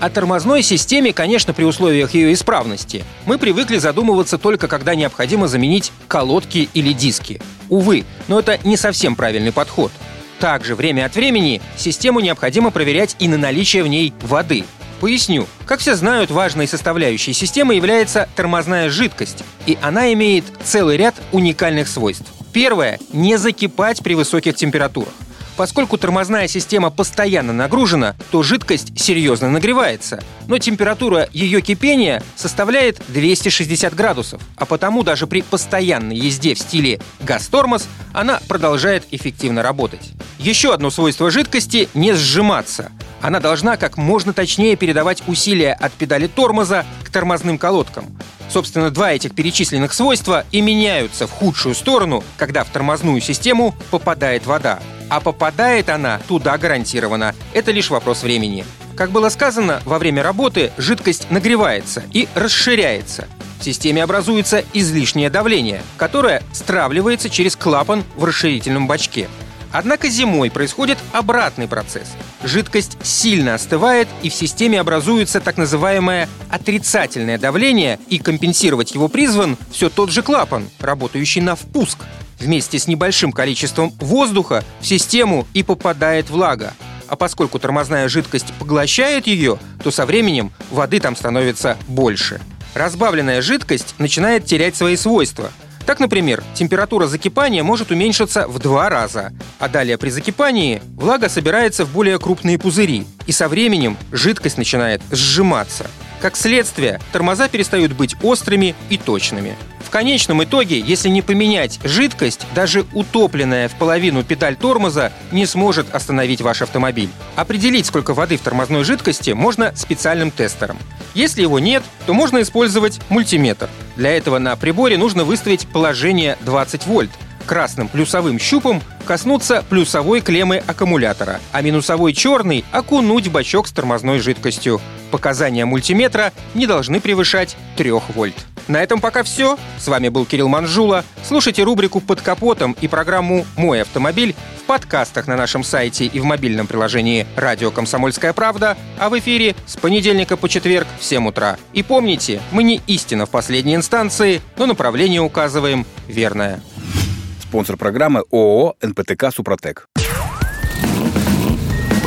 О тормозной системе, конечно, при условиях ее исправности, мы привыкли задумываться только когда необходимо заменить колодки или диски. Увы, но это не совсем правильный подход. Также время от времени систему необходимо проверять и на наличие в ней воды. Поясню. Как все знают, важной составляющей системы является тормозная жидкость, и она имеет целый ряд уникальных свойств. Первое – не закипать при высоких температурах. Поскольку тормозная система постоянно нагружена, то жидкость серьезно нагревается. Но температура ее кипения составляет 260 градусов, а потому даже при постоянной езде в стиле газ-тормоз она продолжает эффективно работать. Еще одно свойство жидкости – не сжиматься. Она должна как можно точнее передавать усилия от педали тормоза к тормозным колодкам. Собственно, два этих перечисленных свойства и меняются в худшую сторону, когда в тормозную систему попадает вода. А попадает она туда гарантированно. Это лишь вопрос времени. Как было сказано, во время работы жидкость нагревается и расширяется. В системе образуется излишнее давление, которое стравливается через клапан в расширительном бачке. Однако зимой происходит обратный процесс. Жидкость сильно остывает, и в системе образуется так называемое отрицательное давление, и компенсировать его призван все тот же клапан, работающий на впуск. Вместе с небольшим количеством воздуха в систему и попадает влага. А поскольку тормозная жидкость поглощает ее, то со временем воды там становится больше. Разбавленная жидкость начинает терять свои свойства. Так, например, температура закипания может уменьшиться в два раза, а далее при закипании влага собирается в более крупные пузыри, и со временем жидкость начинает сжиматься. Как следствие, тормоза перестают быть острыми и точными. В конечном итоге, если не поменять жидкость, даже утопленная в половину педаль тормоза не сможет остановить ваш автомобиль. Определить, сколько воды в тормозной жидкости, можно специальным тестером. Если его нет, то можно использовать мультиметр. Для этого на приборе нужно выставить положение 20 вольт. Красным плюсовым щупом коснуться плюсовой клеммы аккумулятора, а минусовой черный окунуть в бачок с тормозной жидкостью. Показания мультиметра не должны превышать 3 вольт. На этом пока все. С вами был Кирилл Манжула. Слушайте рубрику «Под капотом» и программу «Мой автомобиль» в подкастах на нашем сайте и в мобильном приложении «Радио Комсомольская правда», а в эфире с понедельника по четверг в 7 утра. И помните, мы не истина в последней инстанции, но направление указываем верное. Спонсор программы ООО «НПТК Супротек».